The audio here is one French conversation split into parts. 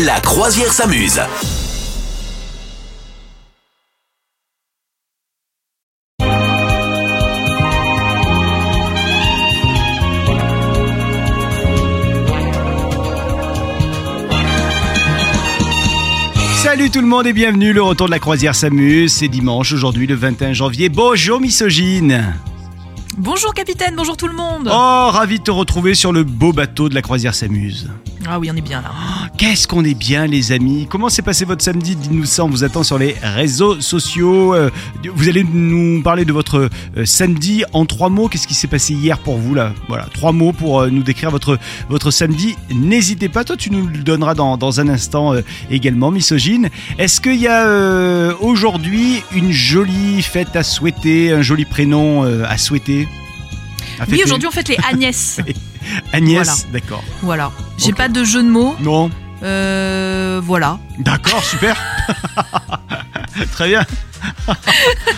La croisière s'amuse. Salut tout le monde et bienvenue, le retour de la croisière s'amuse, c'est dimanche aujourd'hui le 21 janvier. Bonjour misogyne Bonjour capitaine, bonjour tout le monde. Oh, ravi de te retrouver sur le beau bateau de la croisière s'amuse. Ah oui, on est bien là. Qu'est-ce qu'on est bien les amis Comment s'est passé votre samedi? Dites-nous ça, on vous attend sur les réseaux sociaux. Euh, Vous allez nous parler de votre euh, samedi en trois mots. Qu'est-ce qui s'est passé hier pour vous là? Voilà, trois mots pour euh, nous décrire votre, votre samedi. N'hésitez pas, toi tu nous le donneras dans, dans un instant également, misogyne. Est-ce qu'il y a aujourd'hui une jolie fête à souhaiter, un joli prénom à souhaiter? Oui, fêter aujourd'hui on fête les Agnès. Agnès, Voilà. d'accord. voilà. J'ai Ok. pas de jeu de mots. Non Euh, voilà. D'accord, super. Très bien.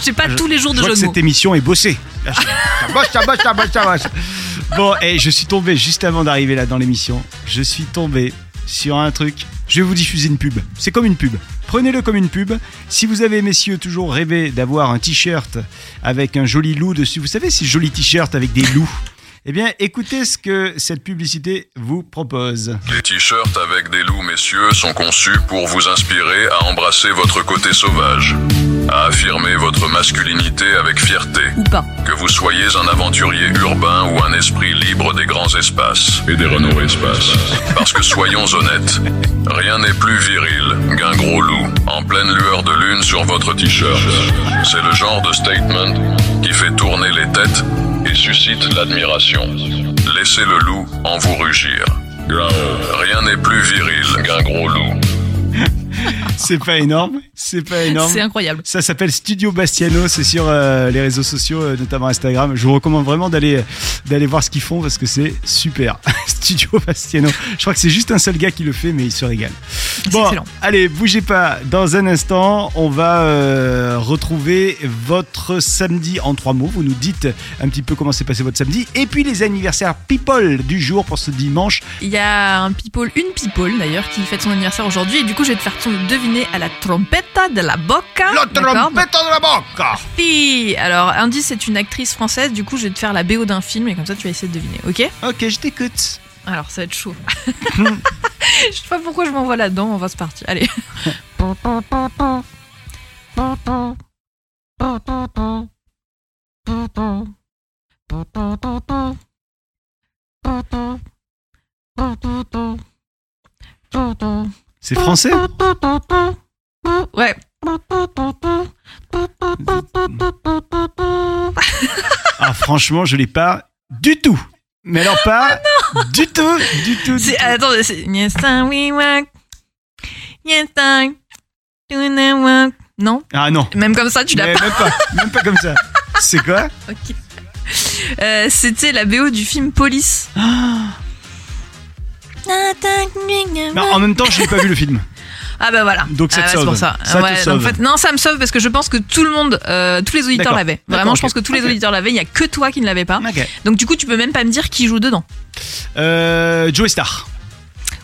J'ai pas tous les jours Je de vois jeu que de mots. cette émission est bossée. Ça bosse, ça bosse, ça bosse, ça bosse. Bon, et je suis tombé juste avant d'arriver là dans l'émission. Je suis tombé sur un truc. Je vais vous diffuser une pub. C'est comme une pub. Prenez-le comme une pub. Si vous avez, messieurs, toujours rêvé d'avoir un t-shirt avec un joli loup dessus, vous savez, ces jolis t-shirts avec des loups. Eh bien, écoutez ce que cette publicité vous propose. Les t-shirts avec des loups, messieurs, sont conçus pour vous inspirer à embrasser votre côté sauvage, à affirmer votre masculinité avec fierté, Ou pas. que vous soyez un aventurier urbain ou un esprit libre des grands espaces et des Renault Espaces. Parce que soyons honnêtes, rien n'est plus viril qu'un gros loup en pleine lueur de lune sur votre t-shirt. C'est le genre de statement qui fait tourner les têtes et suscite l'admiration. Laissez le loup en vous rugir. Rien n'est plus viril qu'un gros loup. C'est pas énorme. C'est pas énorme. C'est incroyable. Ça s'appelle Studio Bastiano, c'est sur euh, les réseaux sociaux, euh, notamment Instagram. Je vous recommande vraiment d'aller d'aller voir ce qu'ils font parce que c'est super. Studio Bastiano. Je crois que c'est juste un seul gars qui le fait, mais il se régale. C'est excellent. allez, bougez pas. Dans un instant, on va euh, retrouver votre samedi en trois mots. Vous nous dites un petit peu comment s'est passé votre samedi. Et puis les anniversaires people du jour pour ce dimanche. Il y a un people, une people d'ailleurs, qui fête son anniversaire aujourd'hui. Et du coup, je vais te faire ton- deviner à la trompetta de la bocca. La D'accord trompette de la banque Si. Alors, indice, c'est une actrice française. Du coup, je vais te faire la BO d'un film et comme ça, tu vas essayer de deviner. Ok? Ok, je t'écoute. Alors, ça va être chaud. je sais pas pourquoi je m'envoie là-dedans. On va se partir. Allez. C'est français Ouais. Ah, franchement, je l'ai pas du tout. Mais alors pas du tout, du tout. du C'est, tout. attends, c'est. Non Ah non. Même comme ça, tu l'as pas. Même pas, même pas comme ça. C'est quoi Ok. Euh, C'était la BO du film Police. Mais En même temps, je n'ai pas vu le film. Ah bah voilà. Donc ça te Ah ouais, c'est sauve. pour ça. Ça te sauve. donc en fait, non, ça me sauve parce que je pense que tout le monde, euh, tous les auditeurs l'avaient. Vraiment, je pense que tous les auditeurs l'avaient. Il y a que toi qui ne l'avais pas. Donc du coup, tu peux même pas me dire qui joue dedans. Euh, Joey Star.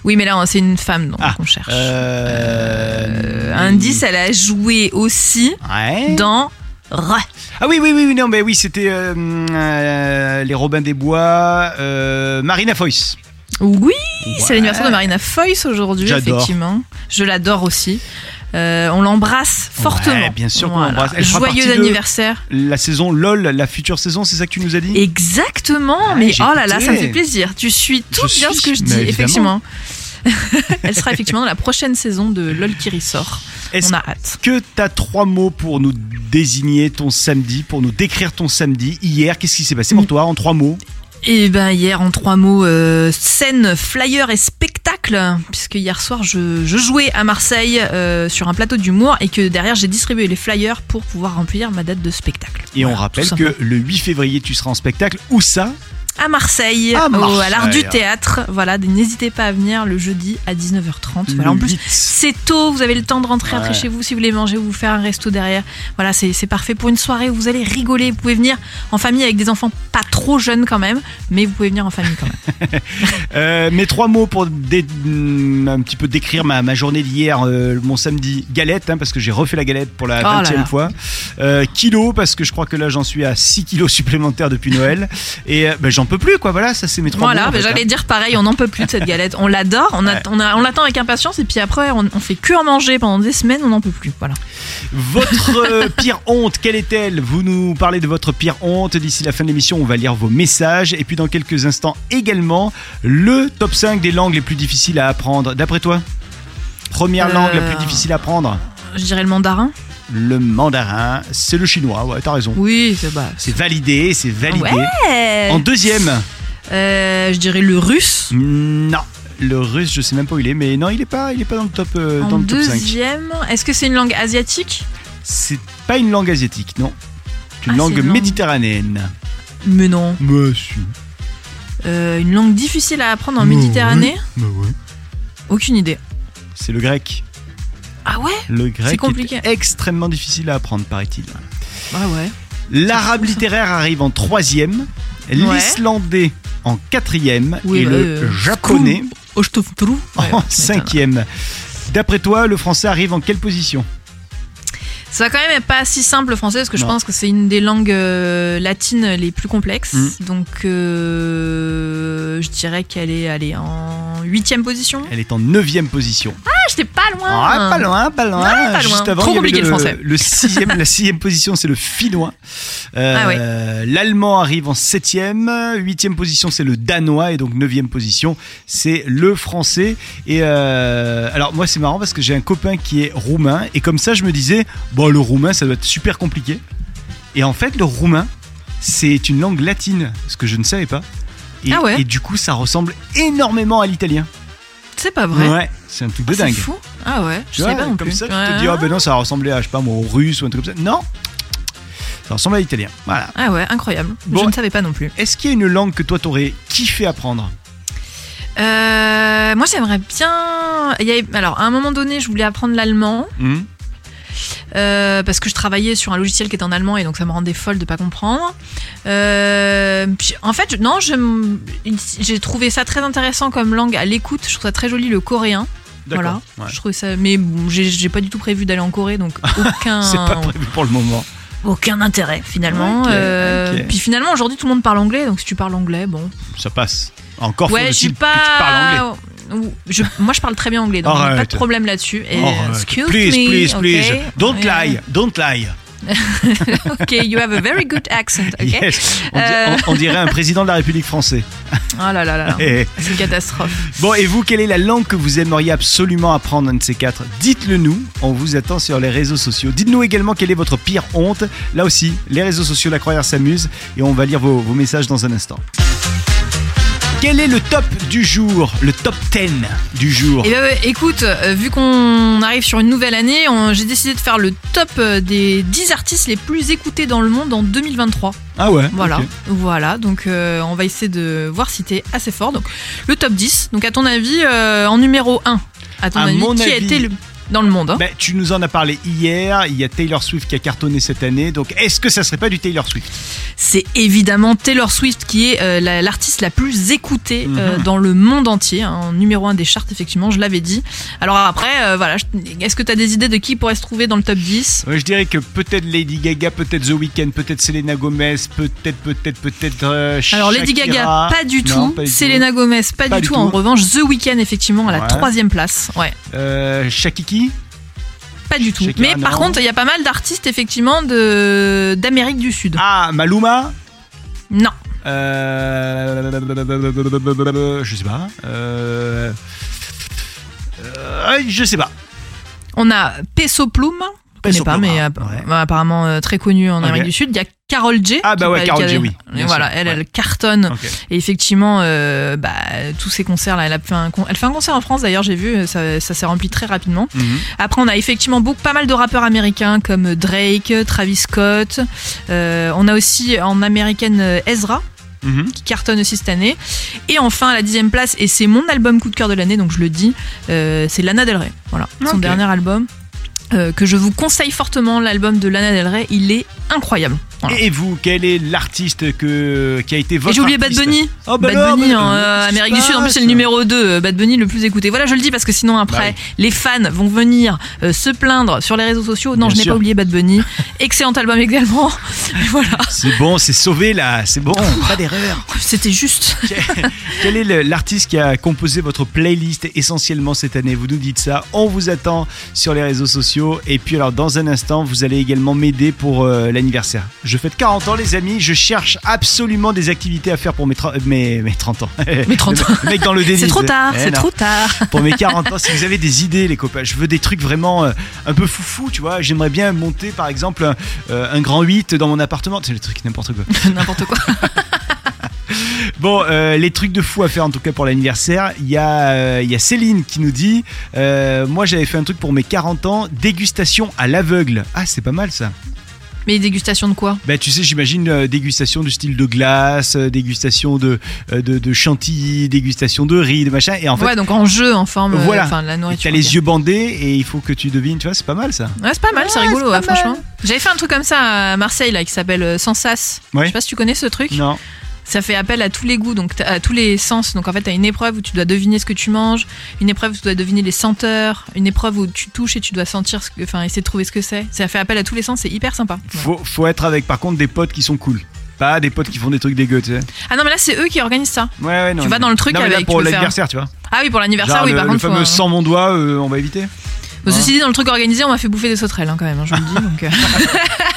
Oui, mais là, c'est une femme donc Ah, qu'on cherche. Euh... Euh, indice, elle a joué aussi Ouais. dans. Ah oui, oui, oui, oui, non, mais oui, c'était euh, euh, les Robins des Bois, euh, Marina Foïs. Oui, c'est l'anniversaire de Marina Foïs aujourd'hui, effectivement. Je l'adore aussi. Euh, on l'embrasse fortement. Ouais, bien sûr qu'on l'embrasse. Elle Joyeux anniversaire. La saison LOL, la future saison, c'est ça que tu nous as dit? Exactement, Ouais, mais oh là là, ça me fait plaisir. Tu suis tout Je bien suis, ce que je dis, effectivement. Elle sera effectivement dans la prochaine saison de LOL qui ressort. On a hâte. que tu as trois mots pour nous désigner ton samedi, pour nous décrire ton samedi Hier, qu'est-ce qui s'est passé Mm. pour toi en trois mots? Et ben hier en trois mots, euh, scène, flyer et spectacle, puisque hier soir je, je jouais à Marseille euh, sur un plateau d'humour et que derrière j'ai distribué les flyers pour pouvoir remplir ma date de spectacle. Et on rappelle que le 8 février, tu seras en spectacle. Où ça? À Marseille, À au- à l'art du théâtre. Voilà, n'hésitez pas à venir le jeudi à 19h30. Voilà, en plus, 8. c'est tôt, vous avez le temps de rentrer après Ouais. chez vous si vous voulez manger ou vous faire un resto derrière. Voilà, c'est c'est parfait pour une soirée où vous allez rigoler. Vous pouvez venir en famille avec des enfants pas trop jeunes quand même, mais vous pouvez venir en famille quand même. Euh, mes trois mots pour dé- mm, un petit peu décrire ma, ma journée d'hier, euh, mon samedi galette, hein, parce que j'ai refait la galette pour la Oh là 20 e là. fois. Euh, kilo, parce que je crois que là j'en suis à 6 kilos supplémentaires depuis Noël. Et ben, j'en peux plus, quoi. Voilà, ça c'est mes trois Voilà, mots. en fait, j'allais hein. dire pareil, on n'en peut plus de cette galette. On l'adore, on, Ouais. on, on l'attend avec impatience et puis après on, on fait que en manger pendant des semaines, on n'en peut plus. Voilà. Votre euh, pire honte, quelle est-elle? Vous nous parlez de votre pire honte. D'ici la fin de l'émission, on va lire vos messages. Et puis dans quelques instants également, le top 5 des langues les plus difficiles à apprendre. D'après toi? Première Euh, langue la plus difficile à apprendre? Je dirais le mandarin. Le mandarin, c'est le chinois. Ouais, t'as raison. Oui, c'est bah. C'est validé, c'est validé. Ouais. En deuxième, Euh, je dirais le russe. non. Le russe, je sais même pas où il est, mais non, il est pas, il est pas dans le top, euh, en dans le top 5. deuxième, est-ce que c'est une langue asiatique? C'est pas une langue asiatique, non. C'est une Ah, langue c'est une langue- méditerranéenne. Mais non. Monsieur. Euh, une langue difficile à apprendre en. Méditerranée? Bah ouais. Aucune idée. C'est le grec. Ah ouais Le grec C'est compliqué. est extrêmement difficile à apprendre, paraît-il. Ah ouais. L'arabe littéraire arrive en troisième, l'islandais en quatrième Oui, et bah, le euh, japonais trou. En cinquième. D'après toi, le français arrive en quelle position? Ça va quand même pas si simple le français parce que je pense que c'est une des langues euh, latines les plus complexes. Mm. Donc euh, je dirais qu'elle est allée en huitième position. Elle est en neuvième position. Ah, j'étais pas loin. Ah, pas loin, pas loin. Pas loin. Juste avant, Trop compliqué, le français. le sixième, la sixième position, c'est le finnois. Euh, Ah L'allemand arrive en septième. Huitième position, c'est le danois. Et donc, neuvième position, c'est le français. Et euh, alors, moi, c'est marrant parce que j'ai un copain qui est roumain. Et comme ça, je me disais, bon, le roumain, ça doit être super compliqué. Et en fait, le roumain, c'est une langue latine, ce que je ne savais pas. Et, Ah ouais et du coup, ça ressemble énormément à l'italien. C'est pas vrai. Ouais, c'est un truc de Ah, c'est dingue. fou. Ah ouais, je Tu sais vois, pas non comme plus. ça, tu Ouais. te dis, ah ben non, ça ressemblait à, je sais pas moi, au russe ou un truc comme ça. Non, ça ressemble à l'italien. Voilà. Ah ouais, incroyable. Bon. Je ne savais pas non plus. Est-ce qu'il y a une langue que toi t'aurais kiffé apprendre? Euh, moi, j'aimerais bien. il y avait- Alors, à un moment donné, je voulais apprendre l'allemand Hmm euh, parce que je travaillais sur un logiciel qui était en allemand et donc ça me rendait folle de pas comprendre. Euh, puis, en fait, non, j'ai trouvé ça très intéressant comme langue à l'écoute. Je trouve ça très joli le coréen. Voilà. Ouais. Je trouvais ça, mais bon, j'ai pas du tout prévu d'aller en Corée, donc aucun. C'est pas prévu pour le moment. aucun intérêt finalement. Euh. Puis finalement aujourd'hui tout le monde parle anglais, donc si tu parles anglais, bon. Ça passe. Encore ouais, je suis faut-il que tu parles anglais. Je- moi je parle très bien anglais, donc pas de problème là-dessus. Excuse please, me, please, please. Don't Ouais. lie, don't lie. ok, you have a very good accent. Ok? Yes. On, di- Euh. on- on dirait un président de la République française. Oh là là là. C'est une catastrophe. Bon, et vous, quelle est la langue que vous aimeriez absolument apprendre, un de ces quatre? Dites-le nous, on vous attend sur les réseaux sociaux. Dites-nous également quelle est votre pire honte. Là aussi, les réseaux sociaux, la croisière s'amuse, et on va lire vos, vos messages dans un instant. Quel est le top du jour Le top 10 du jour Et ben ouais, écoute, euh, vu qu'on arrive sur une nouvelle année, j'ai décidé de faire le top euh, des 10 artistes les plus écoutés dans le monde en 2023. Ah ouais Voilà, voilà. Donc euh, on va essayer de voir si t'es assez fort. Donc le top 10. Donc à ton avis, euh, en numéro 1, à ton À avis, mon qui a été le- dans le monde hein Ben, tu nous en as parlé hier, il y a Taylor Swift qui a cartonné cette année, donc est-ce que ça serait pas du Taylor Swift? C'est évidemment Taylor Swift qui est euh, la- l'artiste la plus écoutée euh, Mhm. dans le monde entier, hein, en numéro 1 des charts effectivement, je l'avais dit. Alors après, euh, voilà, est-ce que tu as des idées de qui pourrait se trouver dans le top 10 Ouais, Je dirais que peut-être Lady Gaga, peut-être The Weeknd, peut-être Selena Gomez, peut-être, peut-être, peut-être. Alors Lady. Gaga, pas du Non, tout. pas du tout. Selena Gomez, pas, Pas du tout. En revanche, The Weeknd effectivement à la troisième place. Ouais. Euh, Pas du tout. Mais par non. contre, il y a pas mal d'artistes effectivement de d'Amérique du Sud. Ah, Maluma Non. euh... Je sais pas. Euh... euh, Je sais pas. On a Peso Plume. Je connais pas, mais ouais. bah, apparemment euh, très connu en. Amérique du Sud. Il y a Carol J. Ah bah ouais, a- J, oui, bien voilà, sûr, elle, ouais. elle cartonne. Et effectivement, euh, bah, tous ces concerts là, elle a fait un, con- elle fait un concert en France d'ailleurs, j'ai vu, ça, ça s'est rempli très rapidement. Mhm. Après, on a effectivement beaucoup, pas mal de rappeurs américains comme Drake, Travis Scott. Euh, on a aussi en américaine Ezra. Mhm. qui cartonne aussi cette année. Et enfin, à la dixième place, et c'est mon album coup de cœur de l'année, donc je le dis, euh, c'est Lana Del Rey. Voilà, son dernier album. Euh, que je vous conseille fortement, l'album de Lana Del Rey, il est incroyable. Voilà. Et vous, quel est l'artiste que, qui a été votre j'ai oublié Bad Bunny. Oh, bah Bad Bunny en euh, euh, qui Amérique du Sud, en plus c'est le numéro 2, Bad Bunny le plus écouté. Voilà, je le dis parce que sinon après, Bah les fans vont venir euh, se plaindre sur les réseaux sociaux. Non, Bien je n'ai pas oublié Bad Bunny. Excellent album également. Voilà, C'est bon, c'est sauvé là, c'est bon, pas d'erreur. c'était juste. Quel est l'artiste qui a composé votre playlist essentiellement cette année? Vous nous dites ça, on vous attend sur les réseaux sociaux. Et puis alors dans un instant, vous allez également m'aider pour euh, l'anniversaire. Je fête 40 ans les amis, je cherche absolument des activités à faire pour mes, tra- mes, mes 30 ans. Mes 30 ans. Le mec dans le déni. C'est trop tard, Eh c'est trop tard. Pour mes 40 ans, si vous avez des idées les copains, je veux des trucs vraiment euh, un peu foufou, tu vois. J'aimerais bien monter par exemple un, euh, un grand 8 dans mon appartement. C'est le truc n'importe quoi. N'importe quoi. Bon, euh, les trucs de fou à faire en tout cas pour l'anniversaire. Il y, euh, y a Céline qui nous dit euh, Moi j'avais fait un truc pour mes 40 ans, dégustation à l'aveugle. Ah, c'est pas mal ça. Mais dégustation de quoi? Bah, tu sais, j'imagine euh, dégustation du style de glace, euh, dégustation de, euh, de, de chantilly, dégustation de riz, de machin. Et en fait, Ouais, donc en jeu, en forme, euh, Voilà. enfin la nourriture. t'as les ok. yeux bandés et il faut que tu devines, tu vois, c'est pas mal ça. Ouais, c'est pas mal, c'est Ouais, rigolo, c'est ouais, pas mal. franchement. J'avais fait un truc comme ça à Marseille, là, qui s'appelle euh, Sans Sas. Ouais. Je sais pas si tu connais ce truc. Non. Ça fait appel à tous les goûts, donc à tous les sens. Donc en fait, t'as une épreuve où tu dois deviner ce que tu manges, une épreuve où tu dois deviner les senteurs, une épreuve où tu touches et tu dois sentir, ce que, enfin, essayer de trouver ce que c'est. Ça fait appel à tous les sens, c'est hyper sympa. Ouais. Faut, faut être avec par contre des potes qui sont cool. Pas des potes qui font des trucs dégueux, tu sais. Ah non, mais là, c'est eux qui organisent ça. Ouais, ouais, non. Tu vas dans le truc non, mais là, avec, pour tu faire- l'anniversaire, tu vois. Ah oui, pour l'anniversaire, oui, le, par le contre. faut, fameux euh, sans mon doigt, euh, on va éviter. Bon, ceci dit, dans le truc organisé, on m'a fait bouffer des sauterelles hein, quand même, hein, je vous le dis. Donc, euh.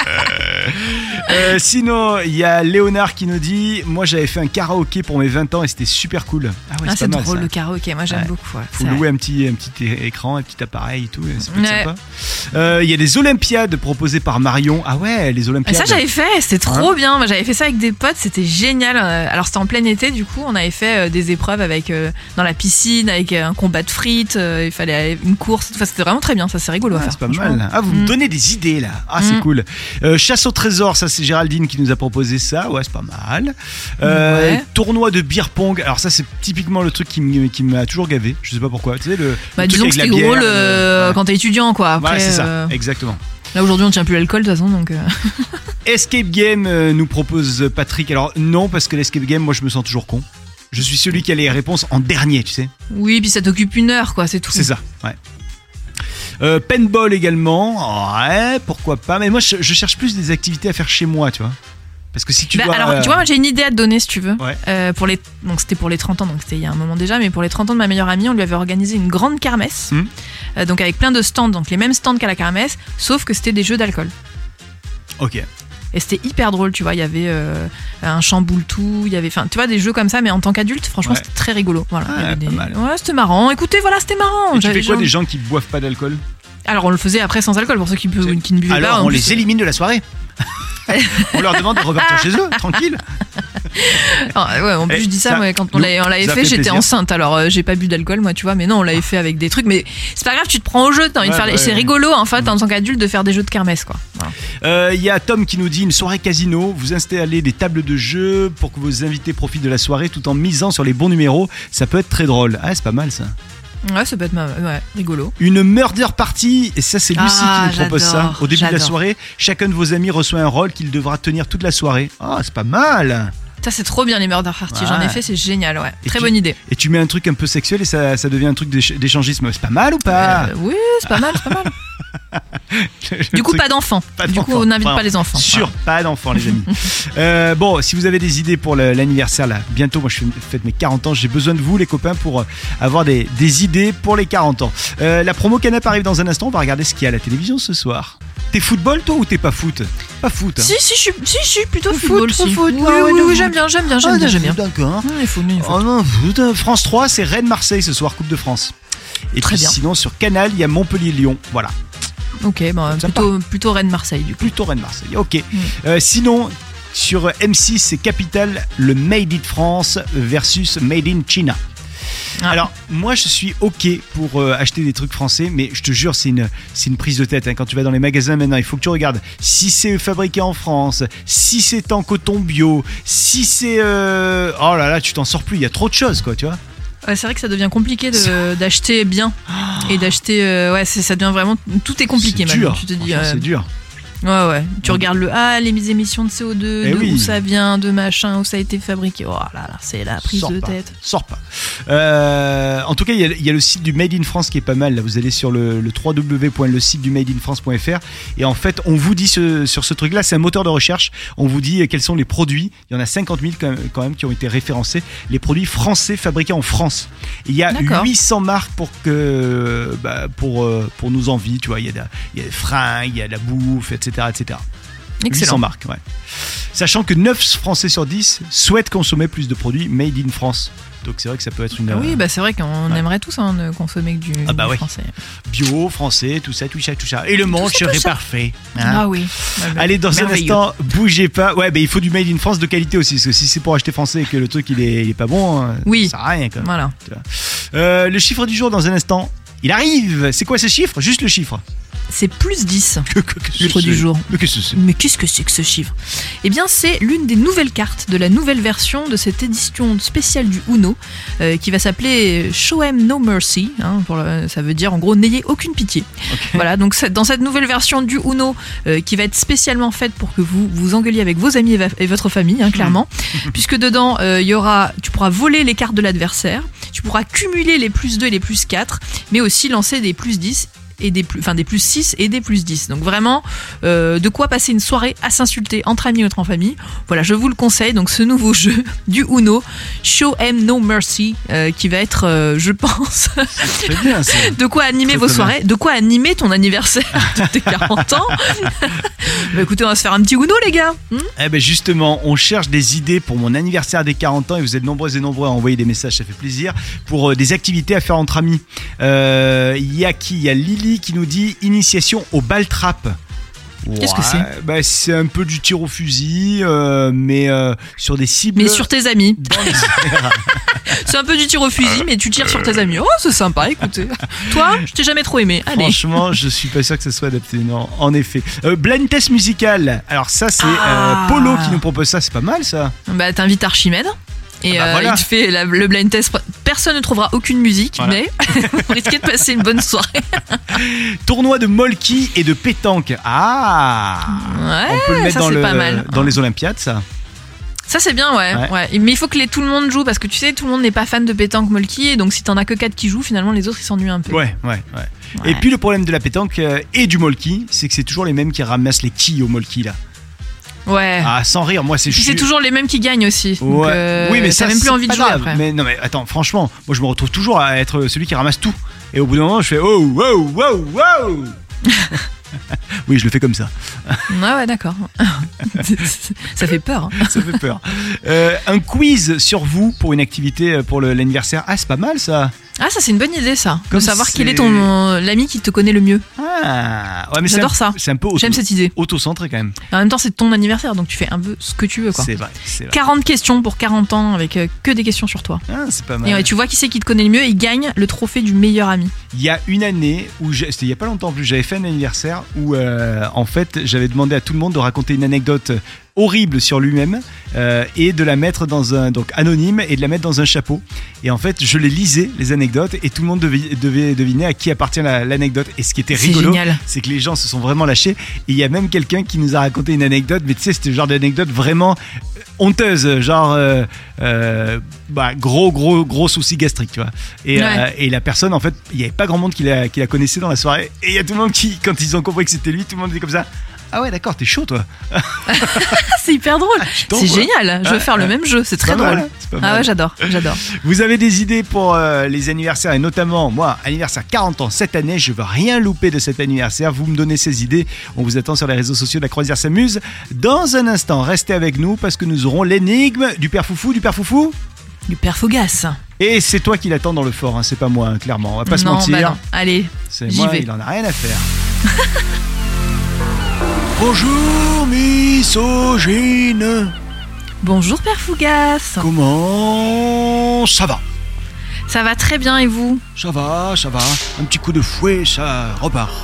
Euh, sinon, il y a Léonard qui nous dit Moi j'avais fait un karaoké pour mes 20 ans et c'était super cool. Ah ouais, Ah, c'est drôle ça. le karaoké, moi j'aime Ouais. beaucoup. ouais, Faut louer un petit, un petit é- écran, un petit appareil et tout. Euh, Il y a des Olympiades proposées par Marion. Ah ouais, les Ah, Olympiades. ça j'avais fait, c'était Hein trop bien. Moi j'avais fait ça avec des potes, c'était génial. Euh, Alors c'était en plein été, du coup on avait fait des épreuves avec euh, dans la piscine, avec un combat de frites. euh, il fallait aller- une course. Enfin c'était vraiment très bien. Ça c'est rigolo à Ah, faire. c'est pas mal. Ah, vous me Mm. donnez des idées là. Ah, c'est Mm. cool. Euh, chasse au trésor, ça c'est Géraldine qui nous a proposé ça. Ouais, c'est pas mal. Euh, Ouais. Tournoi de beer pong. Alors ça c'est typiquement le truc qui m'a toujours gavé. Je sais pas pourquoi. Tu sais le. Bah le truc disons que c'était bière, drôle euh, quand t'es étudiant quoi. Après, Ouais, c'est ça, euh, exactement. là aujourd'hui on tient plus l'alcool de toute façon donc. euh, Escape Game euh, nous propose Patrick. Alors non, parce que l'escape game, moi je me sens toujours con. Je suis celui qui a les réponses en dernier, tu sais. Oui, puis ça t'occupe une heure quoi, c'est tout. C'est ça, ouais. Euh, paintball également, ouais, pourquoi pas. Mais moi je, je cherche plus des activités à faire chez moi, tu vois. Parce que si tu Bah, dois. alors, euh, tu vois, moi, j'ai une idée à te donner si tu veux. Ouais. Euh, pour les, donc c'était pour les 30 ans, donc c'était il y a un moment déjà, mais pour les 30 ans de ma meilleure amie, on lui avait organisé une grande kermesse, Hmm. Euh, donc avec plein de stands, donc les mêmes stands qu'à la kermesse, sauf que c'était des jeux d'alcool. Ok. Et c'était hyper drôle, tu vois. Il y avait euh, un chamboule tout, il y avait, enfin, tu vois, des jeux comme ça, mais en tant qu'adulte, franchement, Ouais. c'était très rigolo. Voilà. Ah, Il y avait pas des- mal. Ouais, c'était marrant. Écoutez, voilà, c'était marrant. Et tu fais quoi genre- des gens qui boivent pas d'alcool? Alors, on le faisait après sans alcool pour ceux qui, ne buvaient pas. Alors on les élimine de la soirée. on leur demande de repartir chez eux, tranquille. Ah, ouais, en plus, Eh, je dis ça, quand on l'avait fait, fait j'étais enceinte. Alors, euh, j'ai pas bu d'alcool, moi, tu vois, mais non, on l'avait fait avec des trucs. Mais c'est pas grave, tu te prends au jeu, t'as envie de Ouais, faire les- ouais, C'est rigolo, en fait, en tant qu'adulte, de faire des jeux de kermesse, quoi. Voilà. Euh, Il y a Tom qui nous dit une soirée casino. Vous installez des tables de jeu pour que vos invités profitent de la soirée tout en misant sur les bons numéros. Ça peut être très drôle. Ah, c'est pas mal ça. Ouais, ça peut être ma- ouais, rigolo. Une murder party, et ça c'est Lucie Ah, qui nous propose ça. Au début de la soirée, chacun de vos amis reçoit un rôle qu'il devra tenir toute la soirée. Ah, c'est pas mal. Ça, c'est trop bien, les murder party. J'en Ouais. ai fait, c'est génial, ouais. Et Très tu- bonne idée. Et tu mets un truc un peu sexuel et ça, ça devient un truc d'éch- d'échangisme. C'est pas mal ou pas? Euh, oui, c'est pas mal, c'est pas mal. Du coup, pas d'enfants. Du coup, on n'invite Enfin, pas les enfants. Sûr, pas d'enfants, les amis. Euh, bon, si vous avez des idées pour l'anniversaire, là, bientôt, moi je fais- fête mes 40 ans, j'ai besoin de vous, les copains, pour euh, avoir des, des idées pour les 40 ans. Euh, la promo Canap arrive dans un instant, on va regarder ce qu'il y a à la télévision ce soir. T'es football, toi, ou t'es pas foot? Pas foot. hein. Si, si, je suis, si, je suis plutôt Foot, football. foot, si. foot, oui, oui, j'aime bien, j'aime bien, j'aime Ah, bien, j'aime bien. D'accord. Il faut, faut. Oh non, foot, France 3, c'est Rennes-Marseille ce soir, Coupe de France. Et Très puis bien. sinon, sur Canal, il y a Montpellier-Lyon. Voilà. Ok, bon, Sympa. plutôt, plutôt Rennes-Marseille, du coup. Plutôt Rennes-Marseille. Ok. Mm. Euh, sinon, sur M6 et Capital, le Made in France versus Made in China. Ah. Alors, moi, je suis OK pour euh, acheter des trucs français, mais je te jure, c'est une, c'est une prise de tête. hein. Quand tu vas dans les magasins maintenant, il faut que tu regardes si c'est fabriqué en France, si c'est en coton bio, si c'est. euh, Oh là là, tu t'en sors plus, il y a trop de choses, quoi, tu vois. Ouais, c'est vrai que ça devient compliqué d'acheter bien et d'acheter. euh, ouais, ça devient vraiment. Tout est compliqué C'est maintenant. dur. Tu te dis. Euh, C'est dur. Ouais, ouais. Tu regardes le ah, les émissions de CO2, Eh de oui. où ça vient, de machin, où ça a été fabriqué. Oh là là, c'est la prise Sors de pas. tête. Sors pas. Euh, en tout cas, il y, a, y a le site du Made in France qui est pas mal. Là, vous allez sur le, le www.lesitedumadeinfrance.fr et en fait, on vous dit ce- sur ce truc-là, c'est un moteur de recherche. On vous dit quels sont les produits. Il y en a 50 000 quand même, quand même qui ont été référencés. Les produits français fabriqués en France. Il y a D'accord. 800 marques pour que bah, pour euh, pour nos envies. Tu vois, il y a de- il y a des fringues, il y a de la bouffe, etc., etc. 800 Excellent. marques, ouais. Sachant que 9 Français sur 10 souhaitent consommer plus de produits made in France. Donc c'est vrai que ça peut être une Ah oui, bah c'est vrai qu'on Ouais. aimerait tous hein, consommer que du, Ah bah du ouais. français. bio, français, tout ça, tout ça, tout ça. Et le monde serait parfait. hein. Ah oui. Ouais, bah, Allez, dans un instant, bougez pas. Ouais, bah, il faut du made in France de qualité aussi. Parce que si c'est pour acheter français et que le truc il est, il est pas bon, hein, Oui. ça sert à rien quand même. Voilà. Euh, le chiffre du jour dans un instant. Il arrive C'est quoi ce chiffre? Juste le chiffre. C'est plus 10. Que- que- que Chiffre du jour. Mais qu'est-ce que c'est que ce chiffre? Eh bien, c'est l'une des nouvelles cartes de la nouvelle version de cette édition spéciale du Uno, euh, qui va s'appeler Show 'em No Mercy. hein, pour le- ça veut dire en gros n'ayez aucune pitié. Voilà, donc dans cette nouvelle version du Uno, euh, qui va être spécialement faite pour que vous vous engueuliez avec vos amis et, votre famille, hein, clairement, puisque dedans euh, y aura, tu pourras voler les cartes de l'adversaire, tu pourras cumuler les plus 2 et les plus 4, mais aussi lancer des plus 10 et des plus, enfin des plus 6 et des plus 10. Donc vraiment, euh, de quoi passer une soirée à s'insulter entre amis ou entre en famille. Voilà, je vous le conseille. Donc ce nouveau jeu du Uno, Show 'em No Mercy, euh, qui va être, euh, je pense, bien de quoi animer vos soirées, de quoi animer ton anniversaire de tes 40 ans. bah écoutez, on va se faire un petit Uno les gars. Hmm Eh ben justement, on cherche des idées pour mon anniversaire des 40 ans et vous êtes nombreux et nombreux à envoyer des messages, ça fait plaisir, pour des activités à faire entre amis. Il y a qui? Il y a Lily qui nous dit initiation au ball trap. Qu'est-ce que c'est bah, C'est un peu du tir au fusil, euh, mais euh, sur des cibles. mais sur tes amis. C'est un peu du tir au fusil, mais tu tires sur tes amis. Oh, c'est sympa, écoutez. Toi, je t'ai jamais trop aimé. Allez. Franchement, je suis pas sûr que ça soit adapté. Non, en effet. Euh, blind test musical. Alors ça, c'est Ah. euh, Polo qui nous propose ça. C'est pas mal ça. Bah, t'invites Archimède. Et Ah bah euh, voilà. il te fait la- le blind test. Personne ne trouvera aucune musique, Voilà. mais vous risquez de passer une bonne soirée. Tournoi de molki et de pétanque. Ah. Ouais, On peut le mettre ça, dans, le, pas mal. dans les Olympiades, ça. Ça c'est bien, ouais. Ouais. ouais. Mais il faut que les, tout le monde joue parce que tu sais, tout le monde n'est pas fan de pétanque molki et donc si t'en as que 4 qui jouent, finalement les autres ils s'ennuient un peu. Ouais, ouais, ouais. Ouais. Et puis le problème de la pétanque euh, et du molki, c'est que c'est toujours les mêmes qui ramassent les quilles au molki là. Ouais. Ah, sans rire, moi c'est. Puis c'est toujours les mêmes qui gagnent aussi. Donc, Ouais. euh, oui, mais ça, même plus envie de jouer grave. après. Mais non, mais attends, franchement, moi je me retrouve toujours à être celui qui ramasse tout. Et au bout d'un moment, je fais oh, wow, wow, wow. oui, je le fais comme ça. Ouais, ouais, d'accord. ça fait peur. hein. Ça fait peur. Euh, un quiz sur vous pour une activité euh, pour l'anniversaire. Ah, c'est pas mal ça. Ah, ça c'est une bonne idée ça. Comme de savoir c'est- quel est ton l'ami qui te connaît le mieux. Ah, ouais, mais c'est J'adore ça. C'est un peu J'aime cette idée. auto-centré quand même. En même temps, c'est ton anniversaire donc tu fais un peu ce que tu veux quoi. C'est vrai, vrai. 40 questions pour 40 ans avec euh, que des questions sur toi. Ah, c'est pas Et mal. ouais, tu vois qui c'est qui te connaît le mieux et il gagne le trophée du meilleur ami. Il y a une année où c'était il y a pas longtemps plus, j'avais fait un anniversaire où euh, en fait j'avais demandé à tout le monde de raconter une anecdote horrible sur lui-même euh, et de la mettre dans un donc anonyme et de la mettre dans un chapeau. Et en fait, je les lisais les anecdotes et tout le monde devait, devait deviner à qui appartient la- l'anecdote. Et ce qui était rigolo, c'est que les gens se sont vraiment lâchés. Et il y a même quelqu'un qui nous a raconté une anecdote, mais tu sais, c'était le genre d'anecdote vraiment euh, honteuse, genre euh, euh, bah, gros, gros, gros souci gastrique, tu vois. Et, Ouais. et la personne, en fait, il n'y avait pas grand monde qui la, qui la connaissait dans la soirée. Et il y a tout le monde qui, quand ils ont compris que c'était lui, tout le monde était comme ça. Ah ouais, d'accord, t'es chaud, toi. Ah, c'est hyper drôle. t'en C'est génial. Je veux faire le même jeu. C'est très mal, drôle. Ah ouais, j'adore, j'adore. Vous avez des idées pour euh, les anniversaires et notamment moi, anniversaire 40 ans cette année, je veux rien louper de cet anniversaire. Vous me donnez ces idées. On vous attend sur les réseaux sociaux de la Croisière s'amuse. Dans un instant, restez avec nous parce que nous aurons l'énigme du père Foufou, du père Foufou. Du père Fougas. Et c'est toi qui l'attends dans le fort, hein, c'est pas moi, hein, clairement. On va pas se non, mentir. bah non. Allez, C'est moi, vais. il en a rien à faire. Bonjour, misogyne. bonjour père Fougas. Comment ça va? Ça va très bien et vous? Ça va, ça va. Un petit coup de fouet, ça repart.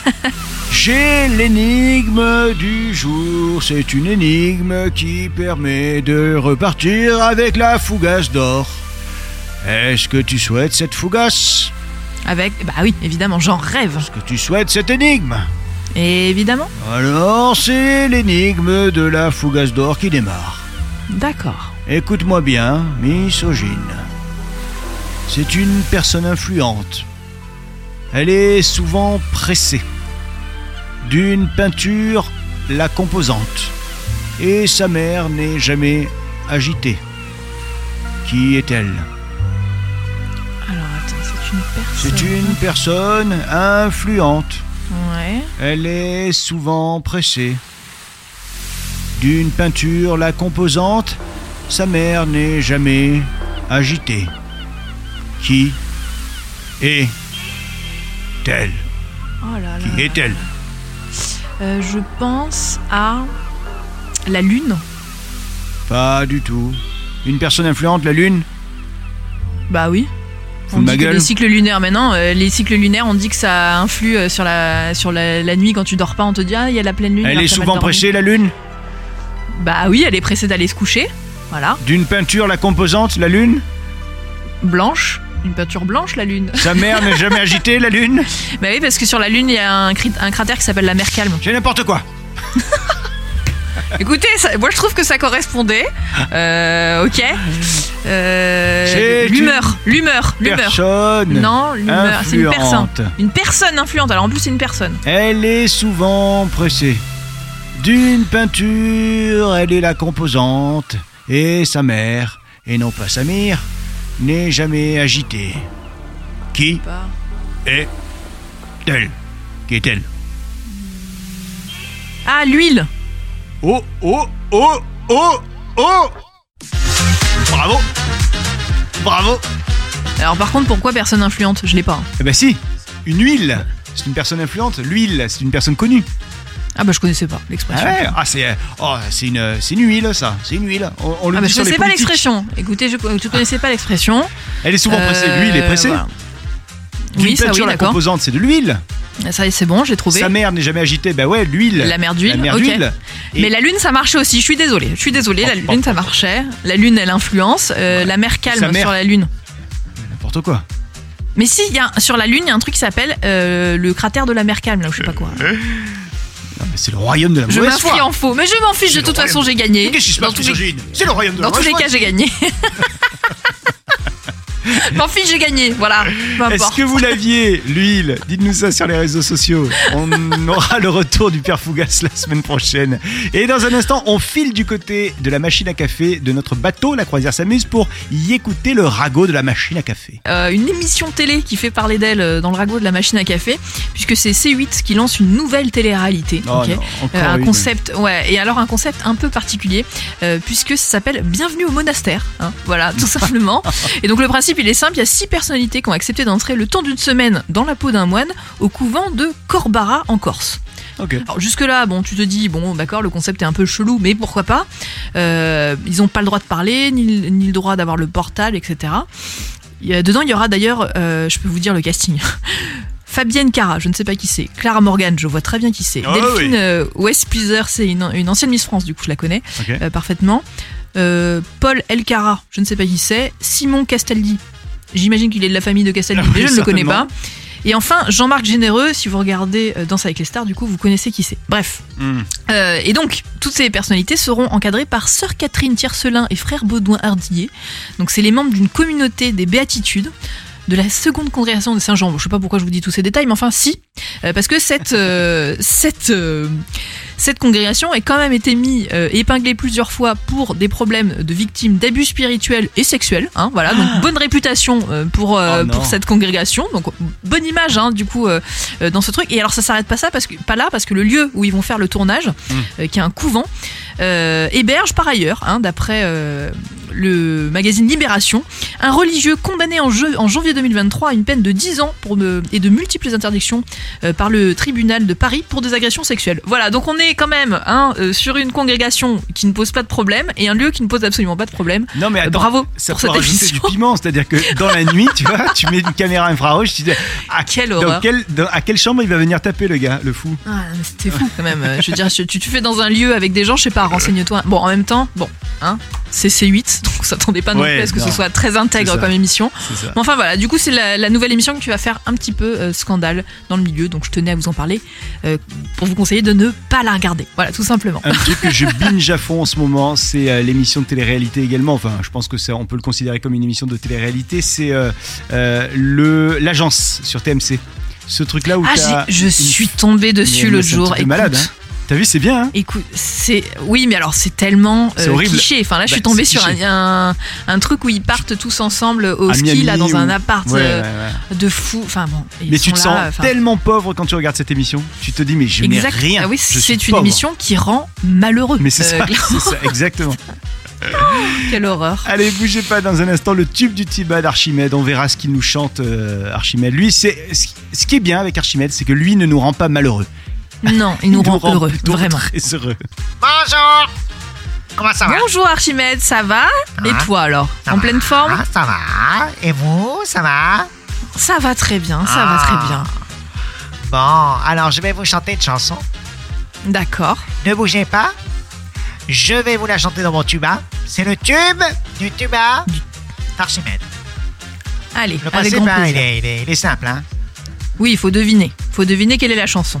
J'ai l'énigme du jour. C'est une énigme qui permet de repartir avec la fougasse d'or. Est-ce que tu souhaites cette fougasse? Avec Bah oui, évidemment, j'en rêve. Est-ce que tu souhaites cette énigme? Et évidemment. Alors, c'est l'énigme de la fougasse d'or qui démarre. D'accord. Écoute-moi bien, misogyne. C'est une personne influente. Elle est souvent pressée. D'une peinture, la composante. Et sa mère n'est jamais agitée. Qui est-elle? Alors attends, c'est une personne. C'est une personne influente. Ouais. Elle est souvent pressée. D'une peinture, la composante, sa mère n'est jamais agitée. Qui est-elle Oh là là. Qui est-elle Euh, je pense à la lune. Pas du tout. Une personne influente, la Lune Bah oui. On dit que les cycles lunaires, maintenant, euh, les cycles lunaires, on dit que ça influe euh, sur la sur la, la nuit quand tu dors pas. On te dit ah il y a la pleine lune. Elle est souvent pressée, la Lune? Bah oui, elle est pressée d'aller se coucher. Voilà, D'une peinture, la composante, la Lune? Blanche, une peinture blanche la lune. Sa mère n'est jamais agitée, la Lune? Bah oui, parce que sur la lune il y a un, un cratère qui s'appelle la mer calme. J'ai n'importe quoi Écoutez, ça- moi je trouve que ça correspondait. Euh, ok. Euh, C'est l'humeur, l'humeur, l'humeur. Personne Non, l'humeur, c'est une personne. influente. Une personne influente. Alors en plus c'est une personne. Elle est souvent pressée. D'une peinture, elle est la composante. Et sa mère, et non pas sa mère, n'est jamais agitée. Qui Pas- est-elle Qui est-elle Ah l'huile. Oh, oh, oh, oh, oh Bravo Bravo Alors par contre pourquoi personne influente? Je l'ai pas. hein. Eh ben si Une huile C'est une personne influente. L'huile, c'est une personne connue. Ah bah je connaissais pas Ah l'expression. ouais Ah, c'est oh, c'est une, c'est une huile, ça. C'est une huile. On, on le Ah bah dit je connaissais pas l'expression. Écoutez, je, je connaissais pas l'expression. Elle est souvent pressée. Euh, L'huile est pressée. voilà. D'une Oui, ça oui, la composante, c'est de l'huile. Ça c'est bon, j'ai trouvé. Sa mère n'est jamais agitée. Bah ouais, l'huile. La mer d'huile. La Mais la lune, ça marchait aussi. Je suis désolée. Je suis désolée. La lune, ça marchait. La lune, elle influence. Euh, La mer calme mère- sur la lune. N'importe quoi. Mais si, il y a, sur la lune, il y a un truc qui s'appelle euh, le cratère de la mer calme, là, ou je sais pas quoi. Non, mais c'est le royaume de la Je mauvaise m'inscris foi. en faux. Mais je m'en fiche. De toute royaume. façon, j'ai gagné. Qu'est-ce qui se Dans passe, C'est le royaume de la dans tous les cas, j'ai gagné. M'en fiche, j'ai gagné. Voilà. Est-ce que vous l'aviez, l'huile? Dites-nous ça sur les réseaux sociaux. On aura le retour du Père Fougas la semaine prochaine. Et dans un instant, on file du côté de la machine à café de notre bateau, la croisière s'amuse, pour y écouter le ragot de la machine à café. Euh, une émission télé qui fait parler d'elle euh, dans le ragot de la machine à café, puisque c'est C8 qui lance une nouvelle télé-réalité. Oh Euh, un une. concept, ouais, et alors un concept un peu particulier, euh, puisque ça s'appelle Bienvenue au monastère. hein, voilà, tout simplement. Et donc le principe, il est simple il y a six personnalités qui ont accepté d'entrer le temps d'une semaine dans la peau d'un moine au couvent de Corbara en Corse. Alors jusque-là, bon, tu te dis, bon, d'accord, le concept est un peu chelou, mais pourquoi pas? Euh, Ils n'ont pas le droit de parler, ni, ni le droit d'avoir le portable, etc. Il y a- dedans, il y aura d'ailleurs, euh, je peux vous dire le casting. Fabienne Cara, je ne sais pas qui c'est. Clara Morgan, je vois très bien qui c'est. Ah Delphine oui. euh, Westpleaser, c'est une, une ancienne Miss France, du coup, je la connais parfaitement. Euh, Paul Elcara, je ne sais pas qui c'est. Simon Castaldi, j'imagine qu'il est de la famille de Castaldi, Ah mais oui, je ne le connais pas. Et enfin, Jean-Marc Généreux, si vous regardez euh, Danse avec les stars, du coup, vous connaissez qui c'est. Bref. Hmm. Euh, et donc, toutes ces personnalités seront encadrées par Sœur Catherine Tiercelin et Frère Baudouin Hardillet. Donc, c'est les membres d'une communauté des Béatitudes de la seconde congrégation de Saint-Jean. Bon, je sais pas pourquoi je vous dis tous ces détails, mais enfin, si. Euh, parce que cette, euh, cette, euh, cette congrégation est quand même été mise, épinglée plusieurs fois pour des problèmes de victimes d'abus spirituels et sexuels. Hein, voilà, donc bonne réputation pour, Oh pour cette congrégation. Donc, bonne image, hein, du coup, dans ce truc. Et alors, ça s'arrête pas ça parce que pas là, parce que le lieu où ils vont faire le tournage, euh, qui est un couvent, héberge par ailleurs, hein, d'après le magazine Libération, un religieux condamné en, jeu- en janvier 2023 à une peine de 10 ans pour et de multiples interdictions euh, par le tribunal de Paris pour des agressions sexuelles. Voilà, donc on est quand même hein, euh, sur une congrégation qui ne pose pas de problème et un lieu qui ne pose absolument pas de problème. Non mais Euh, attends, bravo ça pour peut cette rajouter du piment, c'est-à-dire que dans la nuit, tu vois, tu mets une caméra infrarouge, tu dis à Quelle dans à quelle chambre il va venir taper le gars, le fou? Ah, c'était fou quand même. Je veux dire, tu, tu te fais dans un lieu avec des gens, je sais pas, renseigne-toi. Bon, en même temps, bon, hein, c'est C8, donc on s'attendait pas non Ouais, plus à ce que non. ce soit très intègre comme émission. Mais enfin voilà, du coup, c'est la, la nouvelle émission qui va faire un petit peu euh, scandale dans le milieu, donc je tenais à vous en parler euh, pour vous conseiller de ne pas la regarder. Voilà, tout simplement. Un truc que je binge à fond en ce moment, c'est euh, l'émission de télé-réalité également. Enfin, je pense que ça, on peut le considérer comme une émission de télé-réalité. C'est le l'agence sur TMC. Ce truc-là où Ah, je suis tombée dessus l'autre jour. truc de malade, hein. T'as vu, c'est bien. Hein Écoute, c'est oui, mais alors c'est tellement euh, horrible. cliché. Enfin là, je suis Bah, tombée sur un, un, un truc où ils partent tous ensemble au À ski Miami là dans un appart Ouais, euh, ouais, ouais. de fou. Enfin bon, Mais tu te là, sens enfin, tellement pauvre quand tu regardes cette émission. Tu te dis mais je n'ai rien. Ah oui, c'est une pauvre. émission qui rend malheureux. Mais c'est Euh, ça, exactement. Quelle horreur. Allez, bougez pas dans un instant le tube du Tibet d'Archimède. On verra ce qu'il nous chante euh, Archimède. Lui, c'est ce qui est bien avec Archimède, c'est que lui ne nous rend pas malheureux. Non, il nous rend heureux, vraiment. Très heureux. Bonjour Comment ça va? Bonjour Archimède, ça va? Et Ah. toi alors? En va pleine forme? Ah, Ça va Et vous, ça va? Ça va très bien, ça va Ah. très bien. Bon, alors je vais vous chanter une chanson. D'accord. Ne bougez pas. Je vais vous la chanter dans mon tuba. C'est le tube du tuba d'Archimède. Allez, Le avec principe, grand hein, il, plaisir. est, il est- il est simple. Hein. Oui, il faut deviner. faut deviner quelle est la chanson.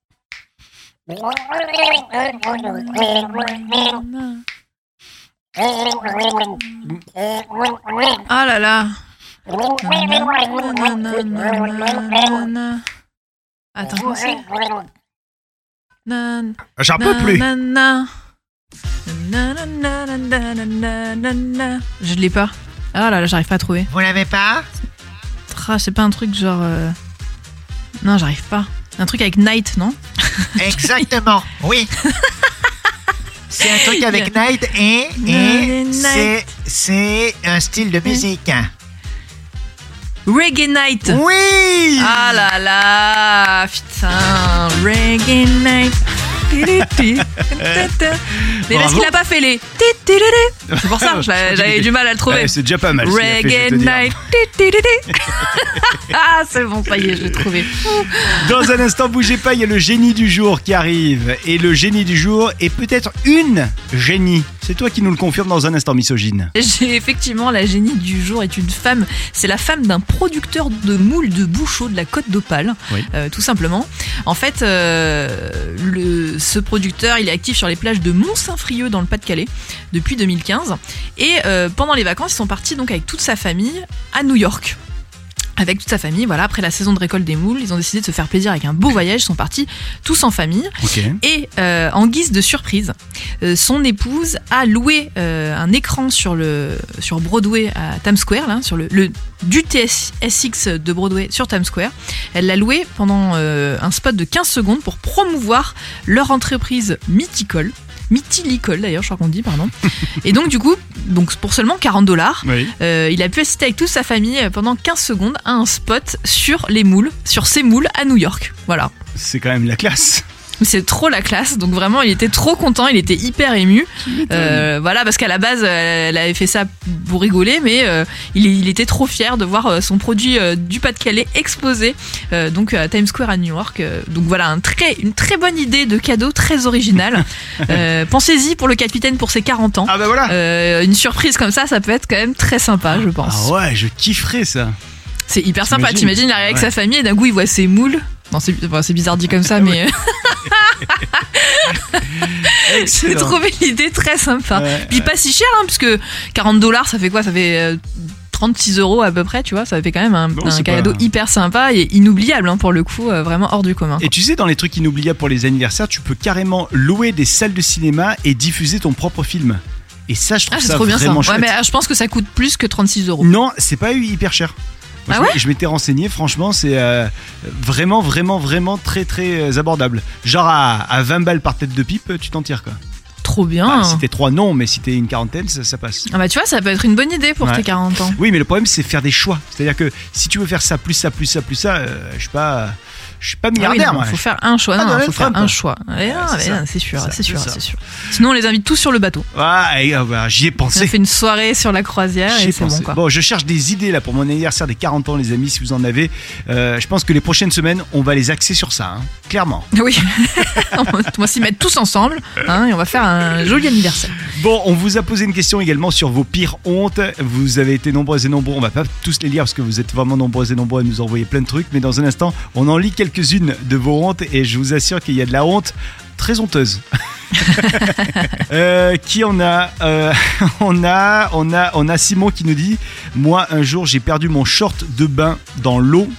Ah là là. Attends, comment c'est J'en peux plus. Je l'ai pas. Ah là là, j'arrive pas à trouver. Vous l'avez pas? Ah, c'est pas un truc genre. Euh, non, j'arrive pas. Un truc avec Night, non Exactement, oui. C'est un truc avec Night et, c'est, c'est un style de musique. Reggae Night. Oui Ah là là, putain, Reggae Night. Mais parce qu'il a pas fait les. C'est pour ça, j'avais j'avais du mal à le trouver. Ouais, c'est déjà pas mal. Reggae. Night. ah, c'est bon, ça y est, je l'ai trouvé. Dans un instant, bougez pas, il y a le génie du jour qui arrive. Et le génie du jour est peut-être une génie. C'est toi qui nous le confirme dans un instant, misogyne. J'ai effectivement la génie du jour est une femme. C'est la femme d'un producteur de moules de Bouchot de la Côte d'Opale, Oui. euh, tout simplement. En fait, euh, le, ce producteur, il est actif sur les plages de Mont-Saint-Frieux dans le Pas-de-Calais depuis 2015. Et euh, pendant les vacances, ils sont partis donc avec toute sa famille à New York. Avec toute sa famille, voilà, après la saison de récolte des moules, ils ont décidé de se faire plaisir avec un beau voyage, ils sont partis tous en famille. Et euh, en guise de surprise, euh, son épouse a loué euh, un écran sur, le, sur Broadway à Times Square, là, sur le, le du TSX de Broadway sur Times Square. Elle l'a loué pendant un spot de 15 secondes pour promouvoir leur entreprise Mythical. Mythical d'ailleurs, je crois qu'on dit, pardon. Et donc du coup, donc pour seulement 40 dollars, Oui. euh, il a pu assister avec toute sa famille euh, pendant 15 secondes à un spot sur les moules, sur ces moules à New York. Voilà. C'est quand même la classe. C'est trop la classe, donc vraiment il était trop content, il était hyper ému. Euh, voilà, parce qu'à la base elle avait fait ça pour rigoler, mais euh, il, il était trop fier de voir euh, son produit euh, du Pas-de-Calais exposé euh, donc à Times Square à New York. Donc voilà, un très, une très bonne idée de cadeau, très original. Euh, Pensez-y pour le capitaine pour ses 40 ans. Ah bah voilà. Euh, une surprise comme ça, ça peut être quand même très sympa, je pense. Ah ouais, je kifferais ça. C'est hyper sympa. T'imagines T'imagines, il arrive avec Ouais. sa famille et d'un coup il voit ses moules. Non, c'est enfin, bizarre dit comme ça, mais. J'ai Excellent. trouvé l'idée très sympa. Ouais, Puis pas si cher, hein, parce que 40 dollars, ça fait quoi? Ça fait euh, 36 euros à peu près, tu vois. Ça fait quand même un, Bon, un c'est cadeau pas- hyper sympa et inoubliable hein, pour le coup, euh, vraiment hors du commun. Et tu sais, dans les trucs inoubliables pour les anniversaires, tu peux carrément louer des salles de cinéma et diffuser ton propre film. Et ça, je trouve Ah, ça trop bien ça. vraiment Ouais, chouette. mais euh, je pense que ça coûte plus que 36 euros. Non, c'est pas eu hyper cher. Moi, Ah je, je m'étais renseigné, franchement, c'est euh, vraiment, vraiment, vraiment très, très euh, abordable. Genre à, à 20 balles par tête de pipe, tu t'en tires quoi. Trop bien. Bah, si t'es trois, non, mais si t'es une quarantaine, ça, ça passe. Ah bah tu vois, ça peut être une bonne idée pour Ouais. tes 40 ans. Oui, mais le problème, c'est faire des choix. C'est-à-dire que si tu veux faire ça, plus ça, plus ça, plus ça, euh, je suis pas, je suis pas Ah oui, milliardaire, non, moi. faut faire un choix. Ah, Non, Donald faut faire un choix. Ouais, non, c'est non, sûr, C'est sûr, c'est sûr. Sinon, on les invite tous sur le bateau. Ouais, et, euh, bah, j'y ai On pensé. a fait une soirée sur la croisière et c'est bon quoi. Bon, je cherche des idées là pour mon anniversaire des 40 ans, les amis, si vous en avez. Euh, je pense que les prochaines semaines, on va les axer sur ça, hein, clairement. Oui, on va- on va s'y mettre tous ensemble hein, et on va faire un joli anniversaire. Bon, on vous a posé une question également sur vos pires hontes. Vous avez été nombreux et nombreux. On va pas tous les lire parce que vous êtes vraiment nombreux et nombreux à nous envoyer plein de trucs. Mais dans un instant, on en lit quelques-unes de vos hontes et je vous assure qu'il y a de la honte très honteuse. Euh, qui on a Euh, On a, on a, on a Simon qui nous dit moi un jour j'ai perdu mon short de bain dans l'eau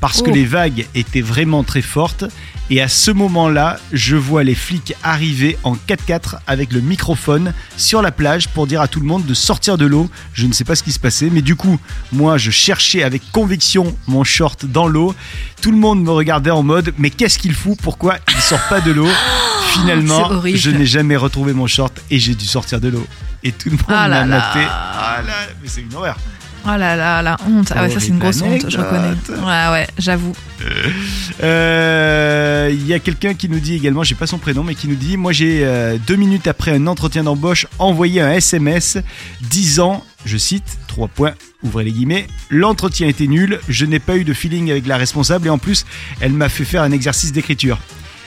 parce que Oh. les vagues étaient vraiment très fortes. Et à ce moment-là, je vois les flics arriver en 4x4 avec le microphone sur la plage pour dire à tout le monde de sortir de l'eau. Je ne sais pas ce qui se passait, mais du coup, moi, je cherchais avec conviction mon short dans l'eau. Tout le monde me regardait en mode, mais qu'est-ce qu'il fout? Pourquoi il sort pas de l'eau? Finalement, je n'ai jamais retrouvé mon short et j'ai dû sortir de l'eau. Et tout le monde Ah m'a maté. Ah là, mais c'est une horreur. Oh là là, la honte. Ah ouais, ça c'est une grosse honte, je reconnais. Ouais, ouais, j'avoue. Euh, Il y a quelqu'un qui nous dit également, j'ai pas son prénom, mais qui nous dit Moi j'ai euh, deux minutes après un entretien d'embauche envoyé un SMS disant, je cite, trois points, ouvrez les guillemets, l'entretien était nul, je n'ai pas eu de feeling avec la responsable et en plus elle m'a fait faire un exercice d'écriture.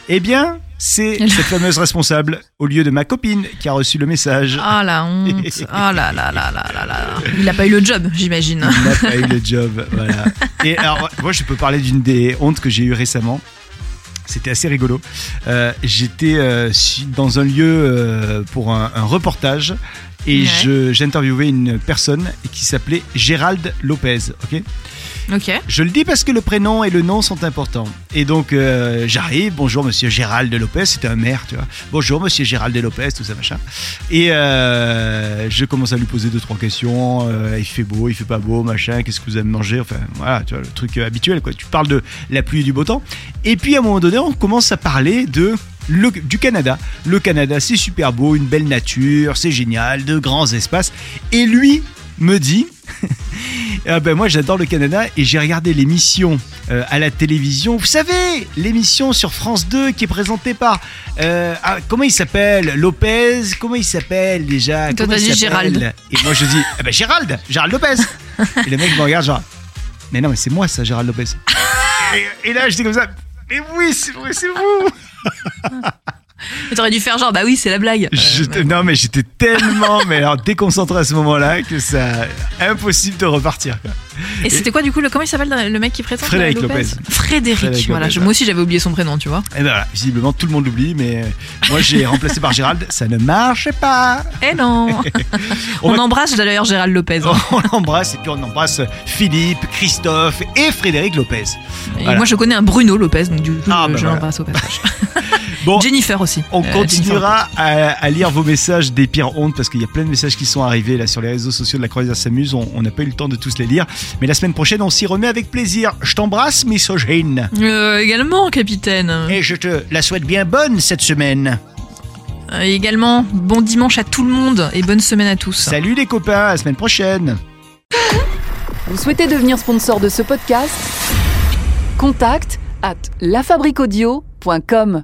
Eh bien, c'est cette fameuse responsable au lieu de ma copine qui a reçu le message. Ah la honte. Oh là là là là là là. Il a pas eu le job, j'imagine. Il n'a pas eu le job, voilà. Et alors, moi, je peux parler d'une des hontes que j'ai eues récemment. C'était assez rigolo. Euh, J'étais euh, dans un lieu euh, pour un, un reportage et Ouais. j'interviewais une personne qui s'appelait Gérald Lopez. Ok? Je le dis parce que le prénom et le nom sont importants. Et donc euh, j'arrive, bonjour monsieur Gérald Lopez, c'était un maire, tu vois. Bonjour monsieur Gérald Lopez, tout ça machin. Et euh, je commence à lui poser deux trois questions. euh, il fait beau, il fait pas beau, machin. Qu'est-ce que vous avez mangé Enfin voilà, tu vois le truc habituel quoi. Tu parles de la pluie et du beau temps. Et puis à un moment donné, on commence à parler de le- du Canada. Le Canada, c'est super beau, une belle nature, c'est génial, de grands espaces. Et lui me dit. Ah ben moi j'adore le Canada et j'ai regardé l'émission euh, à la télévision. Vous savez, l'émission sur France 2 qui est présentée par euh, ah, comment il s'appelle? Lopez? Comment il s'appelle déjà? Toi, t'as dit Gérald. Et moi je dis ah ben Gérald, Gérald Lopez. et le mec me regarde genre mais non mais c'est moi ça Gérald Lopez. et, et là j'étais comme ça mais oui c'est vrai c'est vous. T'aurais dû faire genre, bah oui, c'est la blague. Non mais j'étais tellement mais alors déconcentré à ce moment-là que ça impossible de repartir. quoi. Et c'était quoi du coup le comment il s'appelle le mec qui présente Frédéric Lopez, Lopez. Frédéric. Frédéric voilà, Lopez, je- moi aussi j'avais oublié son prénom, tu vois. Et ben voilà, visiblement tout le monde l'oublie, mais moi j'ai remplacé par Gérald, ça ne marche pas. Eh non. On on va- embrasse d'ailleurs Gérald Lopez. hein. On l'embrasse et puis on embrasse Philippe, Christophe et Frédéric Lopez. Et Voilà. moi je connais un Bruno Lopez, donc du coup Ah, je, bah je voilà. l'embrasse au passage. Bon, Jennifer aussi. on Euh, continuera à, à lire vos messages des pires hontes parce qu'il y a plein de messages qui sont arrivés là sur les réseaux sociaux de la Croisière s'amuse. On n'a pas eu le temps de tous les lire, mais la semaine prochaine on s'y remet avec plaisir. Je t'embrasse, misogyne. Euh, également, capitaine. Et je te la souhaite bien bonne cette semaine. Euh, également, bon dimanche à tout le monde et bonne semaine à tous. Salut les copains, à la semaine prochaine. Vous souhaitez devenir sponsor de ce podcast? Contact à lafabriquaudio.com.